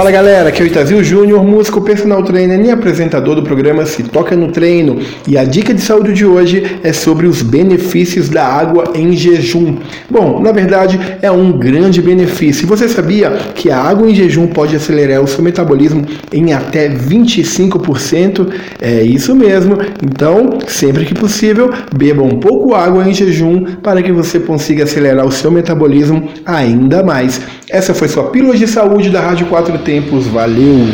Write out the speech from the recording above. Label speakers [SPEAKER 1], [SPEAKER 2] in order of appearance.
[SPEAKER 1] Fala galera, aqui é o Itazil Júnior, músico personal trainer e apresentador do programa Se Toca no Treino. E a dica de saúde de hoje é sobre os benefícios da água em jejum. Bom, na verdade é um grande benefício. Você sabia que a água em jejum pode acelerar o seu metabolismo em até 25%? É isso mesmo. Então, sempre que possível, beba um pouco água em jejum para que você consiga acelerar o seu metabolismo ainda mais. Essa foi sua pílula de saúde da Rádio 4 Tempos, valeu!